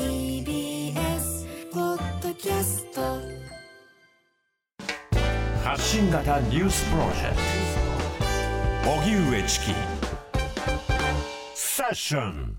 TBS ポッドキャスト発信型ニュースプロジェクト荻上チキセッション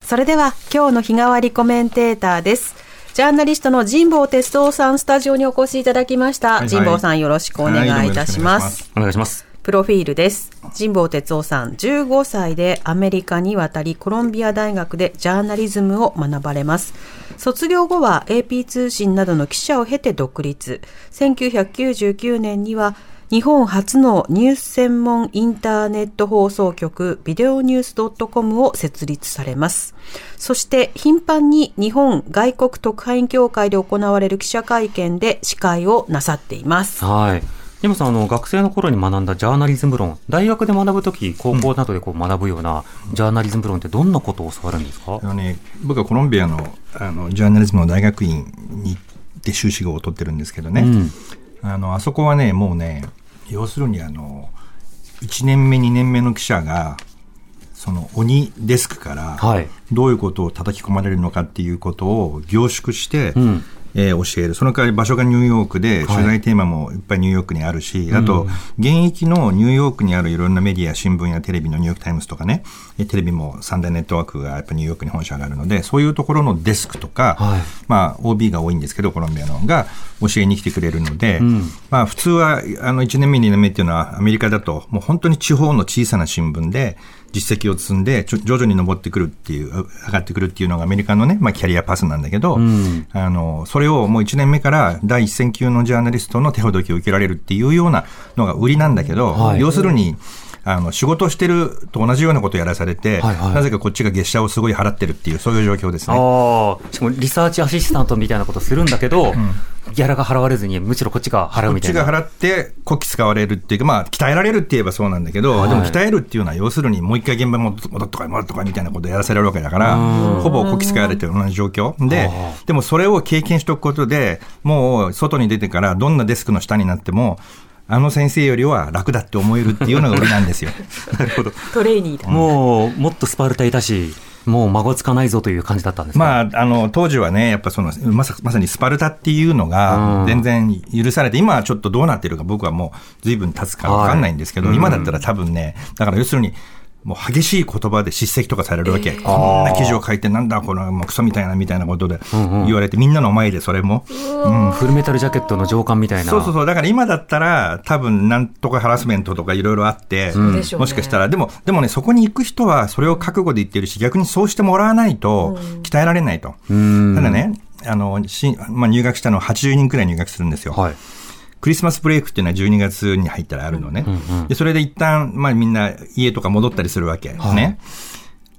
それでは今日の日替わりコメンテーターです。ジャーナリストの神保哲夫さんスタジオにお越しいただきました。はい神保さんよろしくお願いいたします。お願いします。プロフィールです。神保哲夫さん、15歳でアメリカに渡り、コロンビア大学でジャーナリズムを学ばれます。卒業後は AP 通信などの記者を経て独立。1999年には日本初のニュース専門インターネット放送局ビデオニュース .com を設立されます。そして頻繁に日本外国特派員協会で行われる記者会見で司会をなさっています。はい。でもさん、あの、学生の頃に学んだジャーナリズム論、大学で学ぶとき、高校などでこう学ぶようなジャーナリズム論ってどんなことを教わるんですか？あのね、僕はコロンビアのあのジャーナリズムの大学院に行って修士号を取ってるんですけどね、うん。あのあそこはね、もうね、要するにあの1年目、2年目の記者が、その鬼デスクからはい。どういうことを叩き込まれるのかっていうことを凝縮して、んえー教える。その代わり場所がニューヨークで、取材テーマもいっぱいニューヨークにあるし、あと、現役のニューヨークにあるいろんなメディア、新聞やテレビのニューヨークタイムズとかね、えテレビもサンデーネットワークがやっぱニューヨークに本社があるので、そういうところのデスクとか、はい。まあ、OB が多いんですけど、コロンビアのが教えに来てくれるので、まあ、普通は、あの、1年目、2年目っていうのは、アメリカだと、もう本当に地方の小さな新聞で、実績を積んで、徐々に上ってくるっていう、上がってくるっていうのがアメリカのね、まあ、キャリアパスなんだけど、あの、それをもう1年目から第一線級のジャーナリストの手ほどきを受けられるっていうようなのが売りなんだけど、はい。要するに、あの、仕事をしてると同じようなことをやらされて、はいはい。なぜかこっちが月謝をすごい払ってるっていう、そういう状況ですね。ああ、しかもリサーチアシスタントみたいなことするんだけど、ギャラが払われずに、むしろこっちが払うこっみたいな。ちが払って、こき使われるっていうか、まあ、鍛えられるって言えばそうなんだけど、はいでも鍛えるっていうのは、要するにもう一回現場に戻っとかい、戻っとかいみたいなことをやらせられるわけだから、ほぼこき使われてる同じ状況。で、でもそれを経験しておくことで、もう外に出てから、どんなデスクの下になっても、あの先生よりは楽だって思えるっていうのが売りなんですよ。なるほど。トレーニーだ。もう、もっとスパルタいたし、もう孫つかないぞという感じだったんですか？まあ、あの、当時はね、やっぱその、まさまさにスパルタっていうのうん。が全然許されて、今はちょっとどうなってるか僕はもう随分経つかわかんないんですけど、はい。今だったら多分ね、だから要するに、もう激しい言葉で叱責とかされるわけ。こんな記事を書いてなんだこのもうクソみたいなみたいなことで言われて、みんなの前でそれも。うんフルメタルジャケットの上官みたいな。そうそうそう。だから今だったら、多分なんとかハラスメントとかいろいろあって、うねもしかしたら、でも、でもね、そこに行く人はそれを覚悟で言ってるし、逆にそうしてもらわないと鍛えられないと。ただね、あの、しまあ、入学したのは80人くらい入学するんですよ。はい。クリスマスブレイクっていうのは12月に入ったらあるのね。で、それで一旦、まあみんな家とか戻ったりするわけ。ね。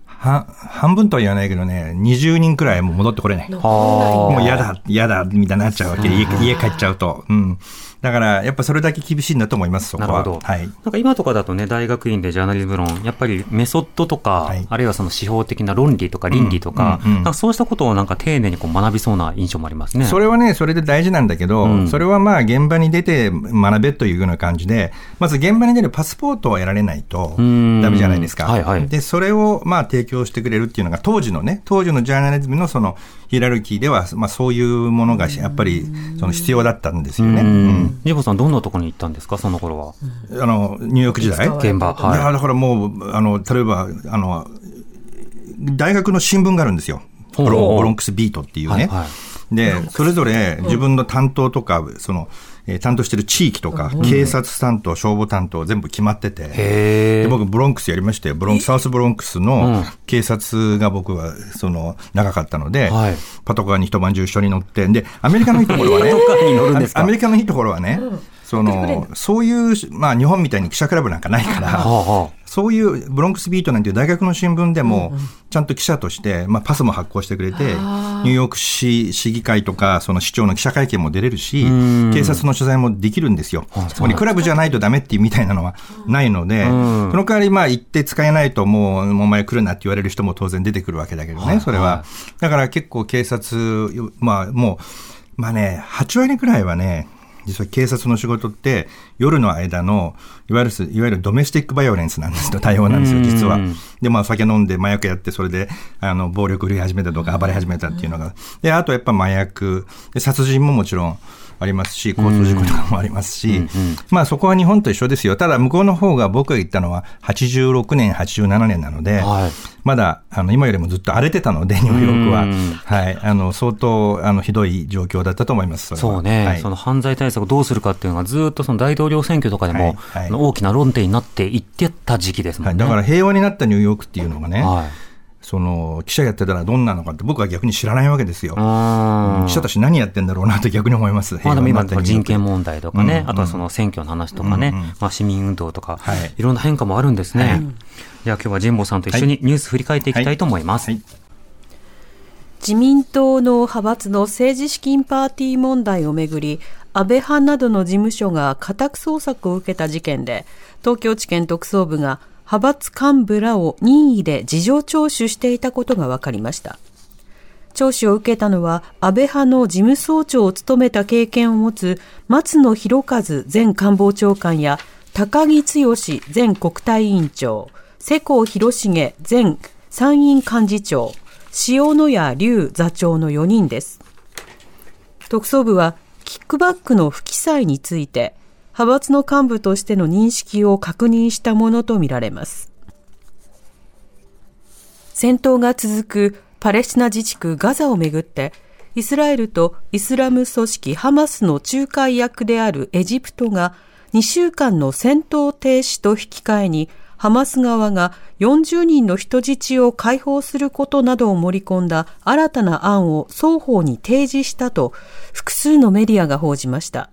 は、半分とは言わないけどね、20人くらいもう戻ってこれない。もう嫌だ、嫌だ、みたいになっちゃうわけ。家家帰っちゃうと。うん。だから、やっぱそれだけ厳しいんだと思います、そこは。なるほど。はい。なんか今とかだとね、大学院でジャーナリズム論、やっぱりメソッドとか、はいあるいはその司法的な論理とか倫理とか、うんうんうんなんかそうしたことをなんか丁寧にこう学びそうな印象もありますね。それはね、それで大事なんだけど、うんそれはまあ現場に出て学べというような感じで、まず現場に出るパスポートを得られないとんダメじゃないですか。はいはいで、それをまあ提供してくれるっていうのが当時のね、当時のジャーナリズムのそのヒエラルキーでは、まあそういうものがやっぱりその必要だったんですよね。ううんん。ジボさん、どん。なところに行ったん。ですか、その頃は。あの、ニューヨーク時代現場。いや、はだからもう、あの、例えば、あの、大学の新聞があるん。ですよ。ほうブロロンクスビートっていうね。はいはで、それぞれ自分の担当とか、その、えー担当してる地域とか、警察担当、消防担当、全部決まってて。で僕、ブロンクスやりましたよ。ブロンクス、サウスブロンクスうん。の警察が僕は、その、長かったので、はい。パトカーに一晩中一緒に乗って、で、アメリカのいいところはね、アメリカのいいところはね、その、そういう、まあ、日本みたいに記者クラブなんかないから、はあはあそういうブロンクスビートなんていう大学の新聞でも、ちゃんと記者として、まあ、パスも発行してくれて、ニューヨーク市市議会とか、その市長の記者会見も出れるし、警察の取材もできるんですよ。そこにクラブじゃないとダメっていうみたいなのはないので、その代わり、まあ、行って使えないと、もう、もうお前来るなって言われる人も当然出てくるわけだけどね、それは。だから結構警察、まあ、もう、まあね、8割くらいはね、実は警察の仕事って夜の間のいわゆるいわゆるドメスティックバイオレンスなんですよ対応なんですよ実は。でまあ酒飲んで麻薬やってそれであの暴力振り始めたとか暴れ始めたっていうのが。であとやっぱ麻薬。で殺人ももちろんありますし、交通事故とかもありますし、まあそこは日本と一緒ですよ。ただ向こうの方が僕が言ったのは86年、87年なので、はいまだあの今よりもずっと荒れてたので、ニューヨークは。はい。あの、相当あのひどい状況だったと思います。そね、はいその犯罪対策をどうするかっていうのがずっとその大統領選挙とかでも、はいはい大きな論点になっていってた時期ですもはい、んね。だから平和になったニューヨークっていうのがね、はい。その記者やってたらどんなのかって僕は逆に知らないわけですよ。記者たち何やってんだろうなと逆に思います。まあでも今人権問題とかね、うんあとはその選挙の話とかね、うんうん。まあ市民運動とか、はい。いろんな変化もあるんですね。はい。じゃあ今日は神保さんと一緒にニュース振り返っていきたいと思います。はい。自民党の派閥の政治資金パーティー問題をめぐり、安倍派などの事務所が家宅捜索を受けた事件で、東京地検特捜部が派閥幹部らを任意で事情聴取していたことが分かりました。聴取を受けたのは、安倍派の事務総長を務めた経験を持つ松野博一前官房長官や高木剛前国対委員長、世耕弘成前参院幹事長、塩野谷隆座長の4人です。特捜部は、キックバックの不記載について、派閥の幹部としての認識を確認したものとみられます。戦闘が続くパレスチナ自治区ガザをめぐって、イスラエルとイスラム組織ハマスの仲介役であるエジプトが2週間の戦闘停止と引き換えにハマス側が40人の人質を解放することなどを盛り込んだ新たな案を双方に提示したと複数のメディアが報じました。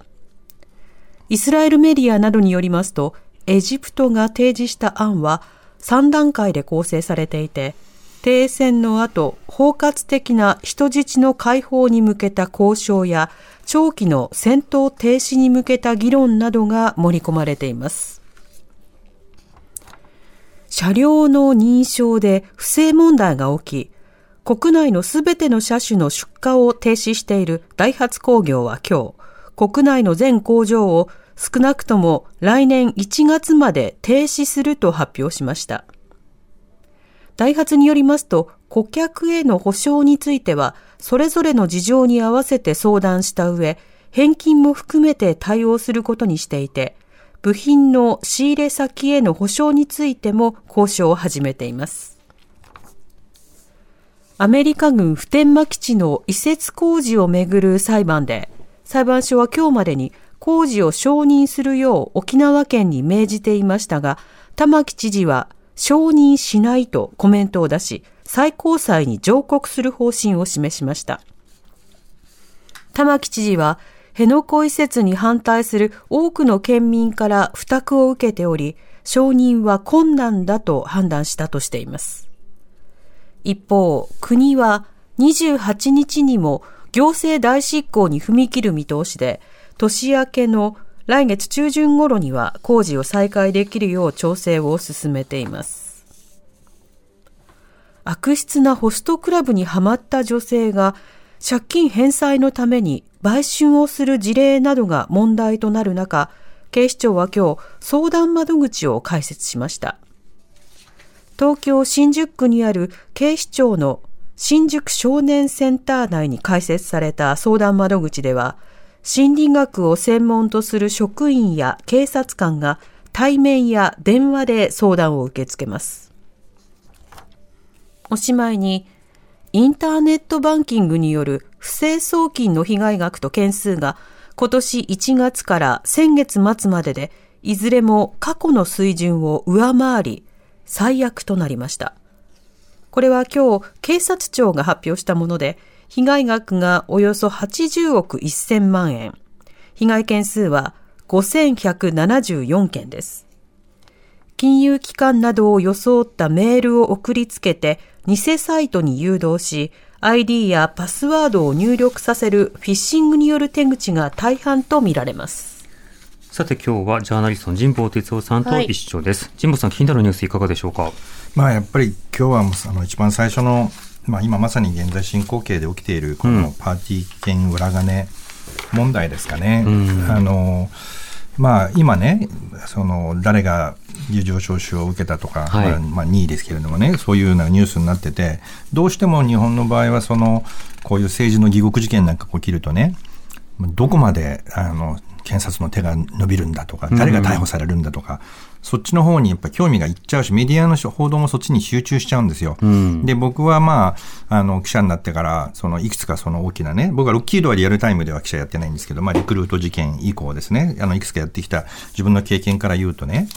イスラエルメディアなどによりますと、エジプトが提示した案は3段階で構成されていて、停戦の後、包括的な人質の解放に向けた交渉や、長期の戦闘停止に向けた議論などが盛り込まれています。車両の認証で不正問題が起き、国内のすべての車種の出荷を停止しているダイハツ工業は今日、国内の全工場を少なくとも来年1月まで停止すると発表しました。ダイハツによりますと、顧客への保証については、それぞれの事情に合わせて相談した上、返金も含めて対応することにしていて、部品の仕入れ先への保証についても交渉を始めています。アメリカ軍普天間基地の移設工事をめぐる裁判で、裁判所は今日までに工事を承認するよう沖縄県に命じていましたが、玉城知事は承認しないとコメントを出し、最高裁に上告する方針を示しました。玉城知事は、辺野古移設に反対する多くの県民から負託を受けており、承認は困難だと判断したとしています。一方、国は28日にも行政代執行に踏み切る見通しで、年明けの来月中旬頃には工事を再開できるよう調整を進めています。悪質なホストクラブにはまった女性が借金返済のために売春をする事例などが問題となる中、警視庁は今日相談窓口を開設しました。東京新宿区にある警視庁の新宿少年センター内に開設された相談窓口では、心理学を専門とする職員や警察官が対面や電話で相談を受け付けます。おしまいに、インターネットバンキングによる不正送金の被害額と件数が今年1月から先月末まででいずれも過去の水準を上回り最悪となりました。これは今日警察庁が発表したもので被害額がおよそ80億1000万円。被害件数は5174件です。金融機関などを装ったメールを送りつけて、偽サイトに誘導し、ID やパスワードを入力させるフィッシングによる手口が大半とみられます。さて今日はジャーナリストの神保哲夫さんと一緒です。神保さん気になるニュースいかがでしょうか？まあやっぱり今日はもうあの一番最初の、まあ、今まさに現在進行形で起きているこのパーティー券裏金問題ですかね。あのまあ、今ね、その誰が事情聴取を受けたとか、はい。まあまあ、2位ですけれどもね、そういうようなニュースになってて、どうしても日本の場合はその、こういう政治の疑獄事件なんか起きるとね、どこまであの検察の手が伸びるんだとか、誰が逮捕されるんだとか、そっちの方にやっぱ興味がいっちゃうし、メディアの報道もそっちに集中しちゃうんですよ。で、僕はまあ、あの、記者になってから、その、いくつかその大きなね、僕はロッキードはリアルタイムでは記者やってないんですけど、まあ、リクルート事件以降ですね、あの、いくつかやってきた自分の経験から言うとね、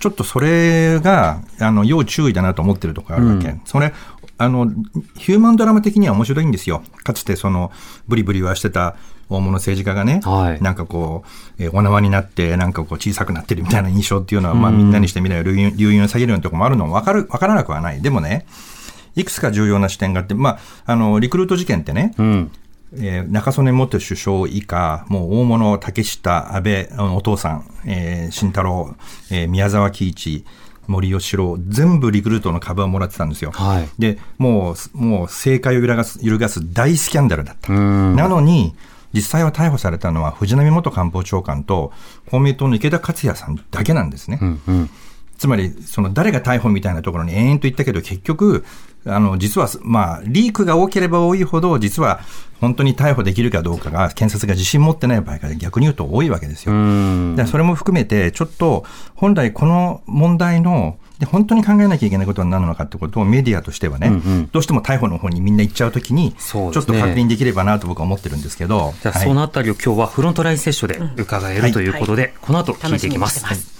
ちょっとそれが、あの、要注意だなと思ってるところあるわけ。それ、あの、ヒューマンドラマ的には面白いんですよ。かつてその、ブリブリはしてた大物政治家がね、はいなんかこう、えーお縄になって、なんかこう小さくなってるみたいな印象っていうのは、まあみんなにしてみれば流飲流飲を下げるようなところもあるのもわかる、わからなくはない。でもね、いくつか重要な視点があって、まあ、あの、リクルート事件ってね、うん。えー中曽根元首相以下、もう大物、竹下、安倍、お父さん、えー慎太郎、えー宮沢喜一、森喜朗、全部リクルートの株をもらってたんですよ。はいで、もう、もう政界を揺るがす、揺るがす大スキャンダルだった。なのに、実際は逮捕されたのは藤波元官房長官と公明党の池田克也さんだけなんですね。つまり、その誰が逮捕みたいなところに延々と言ったけど、結局、あの、実は、まあ、リークが多ければ多いほど、実は、本当に逮捕できるかどうかが、検察が自信持ってない場合が逆に言うと多いわけですよ。でそれも含めて、ちょっと、本来この問題の、で本当に考えなきゃいけないことは何なのかってことをメディアとしてはね、どうしても逮捕の方にみんな行っちゃうときに、ちょっと確認できればなと僕は思ってるんですけど、じゃあはいそのあたりを今日はフロントラインセッションで伺えるということで、この後聞いていきます。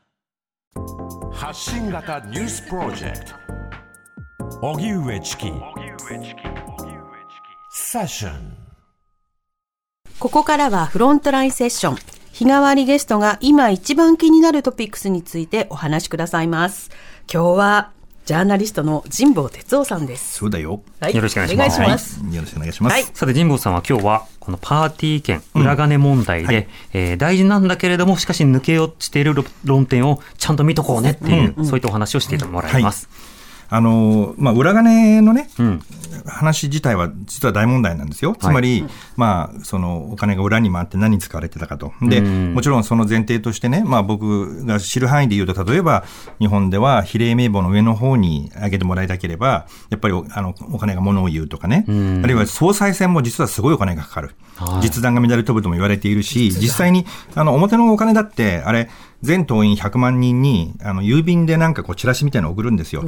発信型ニュースプロジェクト荻上チキセッションここからはフロントラインセッション。日替わりゲストが今一番気になるトピックスについてお話しくださいます。今日はジャーナリストの神保哲夫さんです。そうだよ。はいよろしくお願いしますお願い。よろしくお願いします。はいさて、神保さんは今日は、このパーティー券、裏金問題で、えー大事なんだけれども、しかし抜け落ちている論論点をちゃんと見とこうねっていう、そういったお話をしてもらいます。あのまあ、裏金のね、ん。話自体は実は大問題なんですよ。つまり、まあ、そのお金が裏に回って何に使われてたかと。で、もちろんその前提としてね、まあ僕が知る範囲で言うと、例えば日本では比例名簿の上の方に上げてもらいたければ、やっぱりおあのお金が物を言うとかね、あるいは総裁選も実はすごいお金がかかる。実弾が乱れ飛ぶとも言われているし、実際に、あの、表のお金だって、あれ、全党員100万人に、あの、郵便でなんかこう、チラシみたいなの送るんですよ。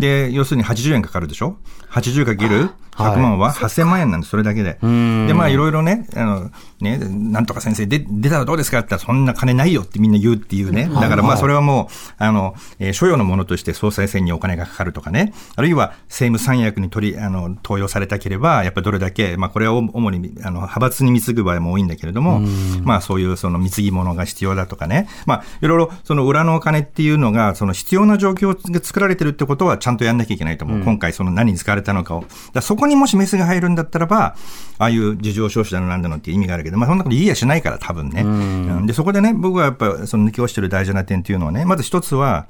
で、要するに80円かかるでしょ ?80 かける100万は8000万円なんです、それだけで。で、まあ、いろいろね、あの、ね、なんとか先生、で、出たらどうですか？って言ったら、そんな金ないよってみんな言うっていうね。だからまあ、それはもう、あの、えー所与のものとして総裁選にお金がかかるとかね。あるいは、政務三役に取り、あの、登用されたければ、やっぱりどれだけ、まあ、これは主に、あの、派閥に貢ぐ場合も多いんだけれども、まあ、そういうその貢ぎ物が必要だとかね。まあ、いろいろ、その裏のお金っていうのが、その必要な状況が作られてるってことは、ちゃんとやんなきゃいけないと思う。今回、その何に使われたのかを。だそこにもしメスが入るんだったらば、ああいう事情聴取だのなんだのっていう意味があるけど、まあ、そんなこと言いやしないから、多分ね。うんで、そこでね、僕はやっぱ、その抜き落ちてる大事な点っていうのはね、まず一つは、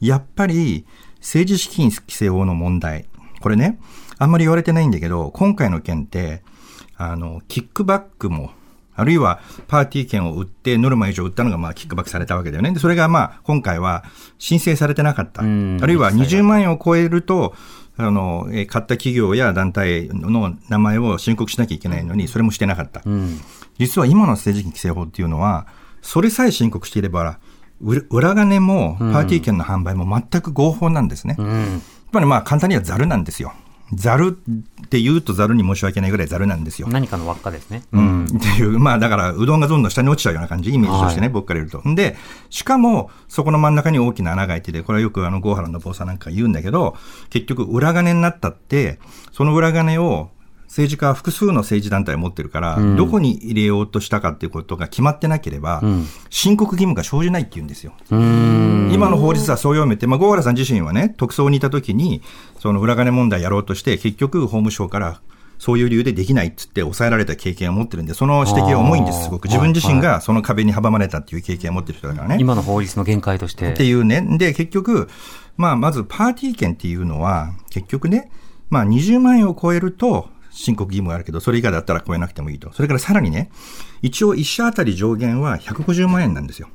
やっぱり、政治資金規正法の問題。これね、あんまり言われてないんだけど、今回の件って、あの、キックバックも、あるいはパーティー券を売って、ノルマ以上売ったのがまあキックバックされたわけだよね。で、それがまあ今回は申請されてなかった。あんるいは20万円を超えると、あの、えー買った企業や団体の名前を申告しなきゃいけないのに、それもしてなかった。実は今の政治資金規正法っていうのは、それさえ申告していれば、う裏金もパーティー券の販売も全く合法なんですね。やっぱりまあ簡単にはザルなんですよ。ザルって言うとザルに申し訳ないぐらいザルなんですよ。何かの輪っかですね。うん。っていう、まあだから、うどんがどんどん下に落ちちゃうような感じ、イメージとしてね、僕から言うと。で、しかも、そこの真ん中に大きな穴が開いてて、これはよくあの、ゴーハラの坊さんなんか言うんだけど、結局、裏金になったって、その裏金を、政治家は複数の政治団体を持ってるから、どこに入れようとしたかっていうことが決まってなければ、申告義務が生じないって言うんですよ。今の法律はそう読めて、まあ、ゴーハラさん自身はね、特捜にいたときに、その裏金問題やろうとして、結局、法務省から、そういう理由でできないっつって抑えられた経験を持ってるんで、その指摘は重いんです、すごく。自分自身がその壁に阻まれたっていう経験を持ってる人だからね。今の法律の限界として。っていうね。で、結局、まあ、まずパーティー券っていうのは、結局ね、まあ、20万円を超えると、申告義務があるけど、それ以下だったら超えなくてもいいと。それからさらにね、一応一社あたり上限は150万円なんですよ。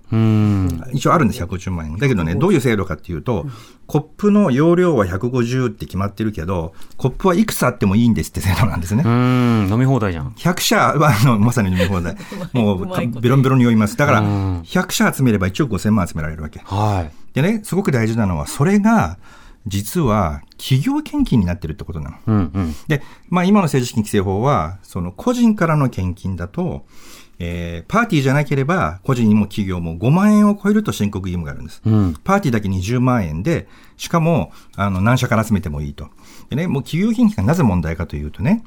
一応あるんです、150万円。だけどね、どういう制度かっていうと、コップの容量は150って決まってるけど、コップはいくつあってもいいんですって制度なんですね。うん、飲み放題じゃん。100社は、あの、まさに飲み放題。もう、ベロンベロンに酔います。だから、100社集めれば1億5000万集められるわけ。はい。でね、すごく大事なのは、それが、実は、企業献金になってるってことなの。うんうん。で、まあ今の政治資金規正法は、その個人からの献金だと、えー、パーティーじゃなければ、個人にも企業も5万円を超えると申告義務があるんです。パーティーだけ20万円で、しかも、あの、何社から集めてもいいと。でね、もう企業献金がなぜ問題かというとね、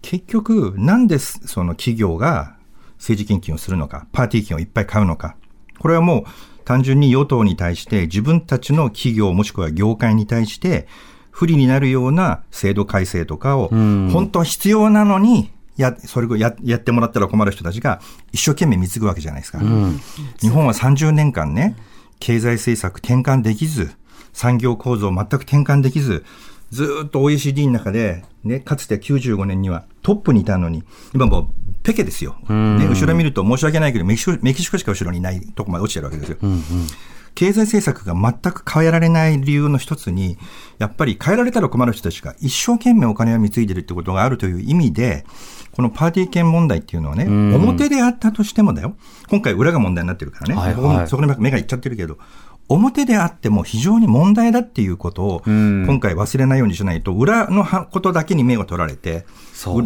結局、なんでその企業が政治献金をするのか、パーティー券をいっぱい買うのか。これはもう単純に与党に対して自分たちの企業もしくは業界に対して不利になるような制度改正とかを、本当は必要なのに、や、それをややってもらったら困る人たちが一生懸命貢ぐわけじゃないですか。日本は30年間ね、経済政策転換できず、産業構造全く転換できず、ずーっと OECD の中で、ね、かつて95年にはトップにいたのに、今もうペケですよ。ね、後ろ見ると申し訳ないけど、メキシコ、メキシコしか後ろにいないとこまで落ちてるわけですよ。経済政策が全く変えられない理由の一つに、やっぱり変えられたら困る人たちが一生懸命お金を貢いでるってことがあるという意味で、このパーティー券問題っていうのはね、表であったとしてもだよ。今回裏が問題になってるからね。はいはいそこに目がいっちゃってるけど、表であっても非常に問題だっていうことを、今回忘れないようにしないと、裏のはことだけに目を取られて、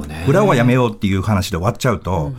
ね裏はやめようっていう話で終わっちゃうと、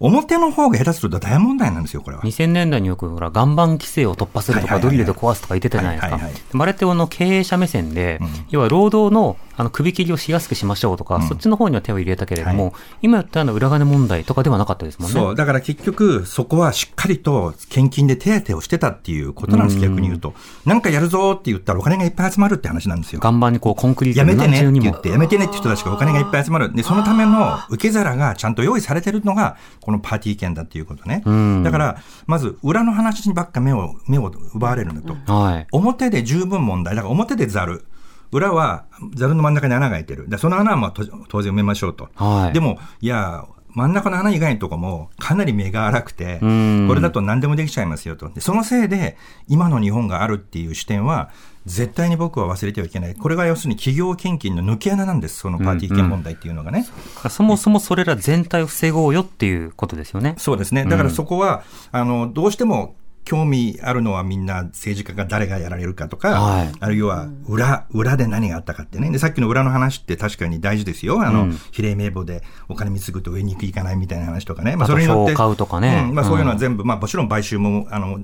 表の方が下手すると大問題なんですよ、これは。2000年代によくほら岩盤規制を突破するとか、はいはいはいはいドリルで壊すとか言ってたじゃないですか。はいはいはいでもあれってあの経営者目線で、要は労働のあの首切りをしやすくしましょうとか、そっちの方には手を入れたけれども、はい今やったような裏金問題とかではなかったですもんね。そう。だから結局、そこはしっかりと献金で手当をしてたっていうことなんです、逆に言うと。なんかやるぞって言ったらお金がいっぱい集まるって話なんですよ。岩盤にこうコンクリートのやめてねって言って、やめてねって人たちがお金がいっぱい集まる。で、そのための受け皿がちゃんと用意されてるのが、このパーティー券だっていうことね。だから、まず、裏の話にばっか目を、目を奪われるのと。はい。表で十分問題。だから表でザル。裏はザルの真ん中に穴が開いてる。でその穴はまあと当然埋めましょうと。はいでも、いや、真ん中の穴以外のとこもかなり目が荒くて、んこれだと何でもできちゃいますよと。でそのせいで、今の日本があるっていう視点は、絶対に僕は忘れてはいけない。これが要するに企業献金の抜け穴なんです。そのパーティー券問題っていうのがね。そもそもそれら全体を防ごうよっていうことですよね。そうですね。だからそこは、あの、どうしても興味あるのはみんな政治家が誰がやられるかとか、はいあるいは裏、裏で何があったかってね。で、さっきの裏の話って確かに大事ですよ。あの、比例名簿でお金貢ぐと上に行かないみたいな話とかね。まあとそれによって。買うとかねうんまあそういうのはうん全部、まあもちろん買収も、あの、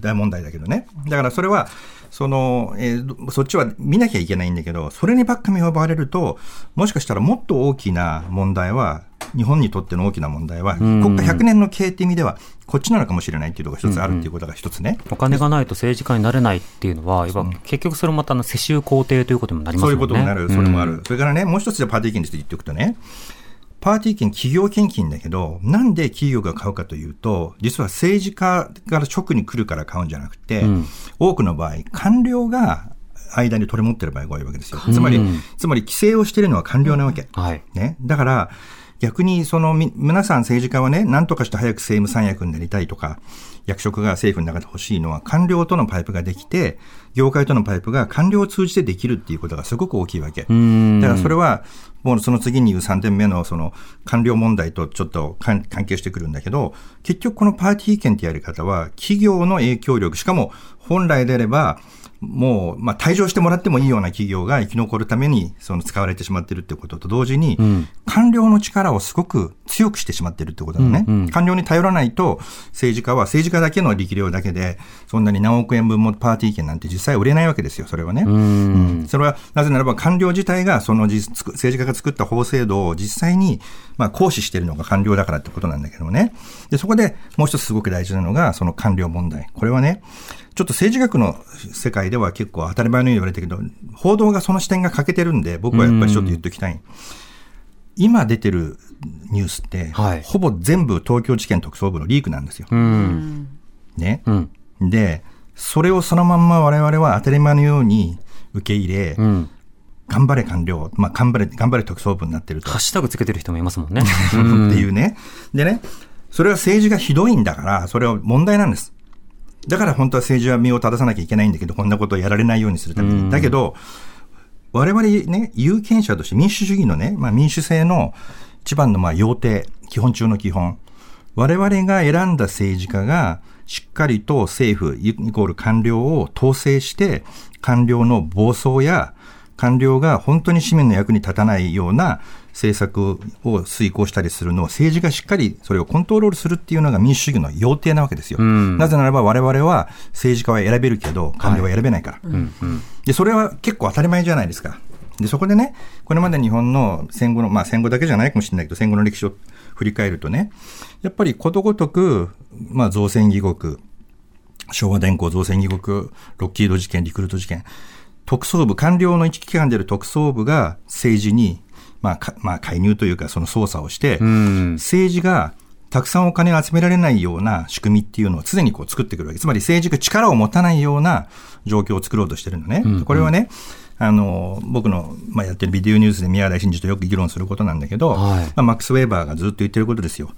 大問題だけどね。だからそれは、その、えーどそっちは見なきゃいけないんだけど、それにばっか目を奪われると、もしかしたらもっと大きな問題は、日本にとっての大きな問題は、国家100年の経営って意味では、こっちなのかもしれないっていうのが一つあるっていうことが一つね。お金がないと政治家になれないっていうのは、結局それもまた世襲皇帝ということにもなりますそう。いうことになる、それもある。うんそれからね、もう一つじゃパーティー券について言っておくとね、パーティー券企業献金だけど、なんで企業が買うかというと、実は政治家から直に来るから買うんじゃなくて、多くの場合、官僚が間に取り持ってる場合が多いわけですよ。つまり、つまり規制をしているのは官僚なわけ。はい。ね。だから、逆にそのみ皆さん政治家はね、何とかして早く政務三役になりたいとか、役職が政府の中で欲しいのは官僚とのパイプができて、業界とのパイプが官僚を通じてできるっていうことがすごく大きいわけ。だからそれは、もうその次に言う3点目のその官僚問題とちょっと関関係してくるんだけど、結局このパーティー券ってやり方は、企業の影響力、しかも本来であれば、もう、まあ、退場してもらってもいいような企業が生き残るために、その使われてしまっているってことと同時に、官僚の力をすごく強くしてしまっているってことだね。官僚に頼らないと、政治家は政治家だけの力量だけで、そんなに何億円分もパーティー券なんて実際売れないわけですよ、それはね。うんそれは、なぜならば官僚自体が、その実政治家が作った法制度を実際に、まあ、行使しているのが官僚だからってことなんだけどもね。で、そこでもう一つすごく大事なのが、その官僚問題。これはね、ちょっと政治学の世界では結構当たり前のように言われてるけど、報道がその視点が欠けてるんで、僕はやっぱりちょっと言っておきたい。今出てるニュースって、はいほぼ全部東京地検特捜部のリークなんですよ。うん。ね。うん。で、それをそのまんま我々は当たり前のように受け入れ、うん。頑張れ官僚、まあ、頑張れ、頑張れ特捜部になってると。ハッシュタグつけてる人もいますもんね。っていうね。でね、それは政治がひどいんだから、それは問題なんです。だから本当は政治は身を正さなきゃいけないんだけど、こんなことをやられないようにするために。だけど、我々ね、有権者として民主主義のね、まあ民主制の一番のまあ要諦、基本中の基本。我々が選んだ政治家が、しっかりと政府、イコール官僚を統制して、官僚の暴走や、官僚が本当に市民の役に立たないような政策を遂行したりするのを政治がしっかりそれをコントロールするっていうのが民主主義の要諦なわけですよ。なぜならば我々は政治家は選べるけど官僚は選べないから。で、それは結構当たり前じゃないですか。で、そこでね、これまで日本の戦後の、まあ戦後だけじゃないかもしれないけど、戦後の歴史を振り返るとね、やっぱりことごとく、まあ造船義国、昭和電工造船義国、ロッキード事件、リクルート事件、特捜部、官僚の一機関である特捜部が政治に、まあ、かまあ、介入というか、その捜査をして、政治がたくさんお金を集められないような仕組みっていうのを常にこう作ってくるわけ。つまり政治が力を持たないような状況を作ろうとしてるのね。これはね、あの、僕の、まあ、やってるビデオニュースで宮台真司とよく議論することなんだけど、はいまあ、マックス・ウェーバーがずっと言ってることですよ。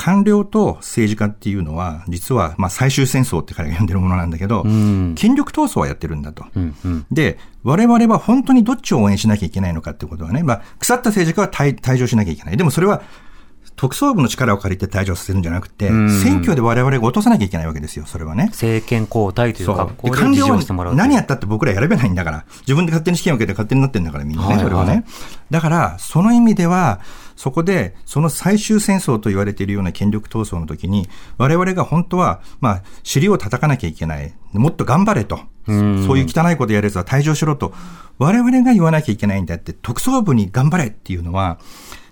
官僚と政治家っていうのは、実は、まあ、最終戦争って彼が呼んでるものなんだけど、権力闘争はやってるんだと。で、我々は本当にどっちを応援しなきゃいけないのかってことはね、まあ、腐った政治家は退退場しなきゃいけない。でもそれは、特捜部の力を借りて退場させるんじゃなくて、選挙で我々が落とさなきゃいけないわけですよ、それはね。政権交代という格好でで官僚事情してもらう何やったって僕ら選べないんだから、自分で勝手に試験を受けて勝手になってんだからみんなね、はいそれはね。はいだから、その意味では、そこで、その最終戦争と言われているような権力闘争の時に、我々が本当は、まあ、尻を叩かなきゃいけない。もっと頑張れと。そういう汚いことやるやつは退場しろと。我々が言わなきゃいけないんだって、特捜部に頑張れっていうのは、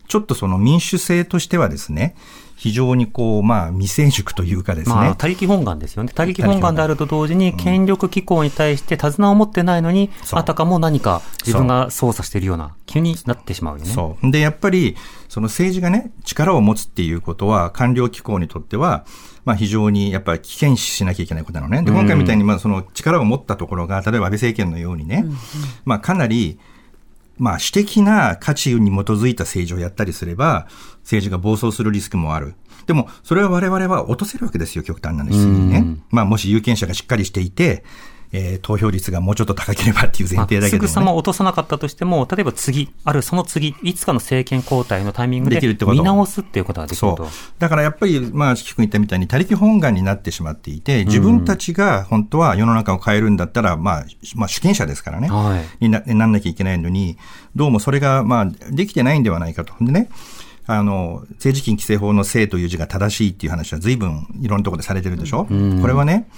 ちょっとその民主制としてはですね、非常にこう、まあ、未成熟というかですね。まあ、他力本願ですよね。他力本願であると同時に、権力機構に対して手綱を持ってないのに、そうあたかも何か自分が操作しているような気になってしまうよね。そう。で、やっぱり、その政治がね、力を持つっていうことは、官僚機構にとっては、まあ非常にやっぱり危険視しなきゃいけないことなのね。で、今回みたいに、まあその力を持ったところが、例えば安倍政権のようにね、まあかなり、まあ私的な価値に基づいた政治をやったりすれば、政治が暴走するリスクもある。でも、それは我々は落とせるわけですよ、極端な話にね。まあもし有権者がしっかりしていて、えー投票率がもうちょっと高ければっていう前まあ提だけども、ね。すぐさま落とさなかったとしても、例えば次、あるいはその次、いつかの政権交代のタイミングで見直すっていうことができると。。だからやっぱり、まあ、四季君言ったみたいに、他力本願になってしまっていて、自分たちが本当は世の中を変えるんだったら、まあ、まあ、主権者ですからね、はいにななんなきゃいけないのに、どうもそれが、まあ、できてないんではないかと。でね、あの、政治金規正法の正という字が正しいっていう話は随分いろんなところでされてるでしょ、これはね、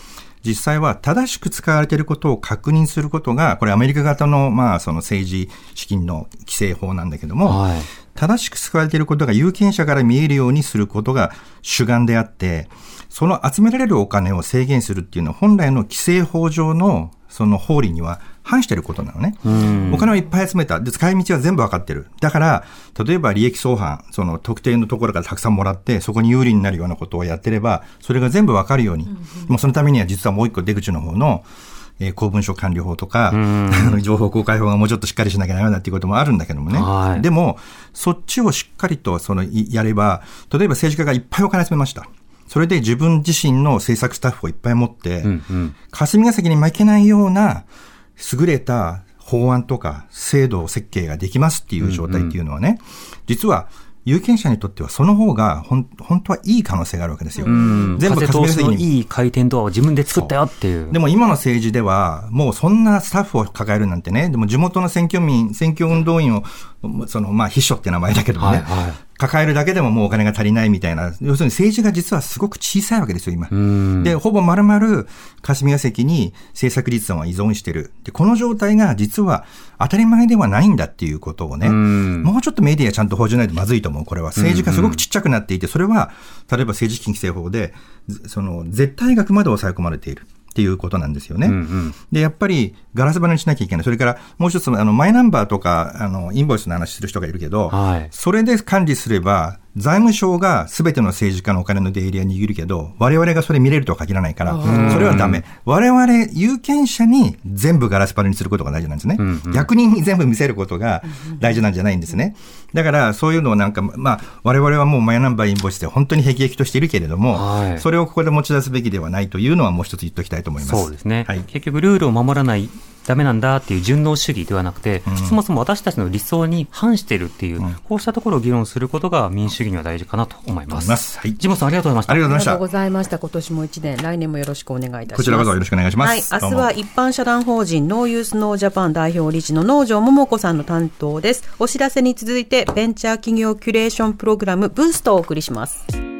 実際は正しく使われていることを確認することが、これアメリカ型の、まあ、その政治資金の規正法なんだけども、はい。正しく使われていることが有権者から見えるようにすることが主眼であって、その集められるお金を制限するっていうのは本来の規正法上のその法理には反していることなのね。お金をいっぱい集めた。で、使い道は全部わかってる。だから、例えば利益相反、その特定のところからたくさんもらって、そこに有利になるようなことをやってれば、それが全部わかるように。でもそのためには実はもう一個出口の方の、えー公文書管理法とか、あの情報公開法がもうちょっとしっかりしなきゃダメだっていうこともあるんだけどもね。はいでも、そっちをしっかりとそのいやれば、例えば政治家がいっぱいお金集めました。それで自分自身の政策スタッフをいっぱい持って、霞が関に負けないような優れた法案とか制度設計ができますっていう状態っていうのはね、実は有権者にとってはその方がほん本当はいい可能性があるわけですよ。うん。全部風通しのいい回転ドアを自分で作ったよっていう。でも今の政治では、もうそんなスタッフを抱えるなんてね、でも地元の選挙民、選挙運動員を、その、まあ、秘書って名前だけどもね、はいはい抱えるだけでももうお金が足りないみたいな、要するに政治が実はすごく小さいわけですよ、今。んで、ほぼ丸々霞が関に政策立案は依存してる。で、この状態が実は当たり前ではないんだっていうことをね、んもうちょっとメディアちゃんと報じないとまずいと思う。これは政治がすごくちっちゃくなっていて、それは、例えば政治資金規正法で、ずその、絶対額まで抑え込まれている。っていうことなんですよね。うんうんで、やっぱりガラス張りにしなきゃいけない。それからもう一つ、あの、マイナンバーとか、あの、インボイスの話する人がいるけど、はいそれで管理すれば、財務省が全ての政治家のお金の出入りは握るけど、我々がそれ見れるとは限らないから、それはダメ。我々、有権者に全部ガラス張りにすることが大事なんですね。役人に全部見せることが大事なんじゃないんですね。だから、そういうのをなんか、まあ、我々はもうマイナンバーインボイスで本当に辟易としているけれども、はいそれをここで持ち出すべきではないというのはもう一つ言っておきたいと思います。そうですね、はい。結局ルールを守らないダメなんだっていう順応主義ではなくて、そもそも私たちの理想に反しているっていう、こうしたところを議論することが民主主義には大事かなと思います。思いますはいジモさんありがとうございました。ありがとうございましたありがとうご。ざいました。今年も一年、来年もよろしくお願いいたします。こちらこそよろしくお願いしますはい、明日は一般社団法人ノーユースノージャパン代表理事の農場桃子さんの担当です。お知らせに続いて、ベンチャー企業キュレーションプログラムブーストをお送りします。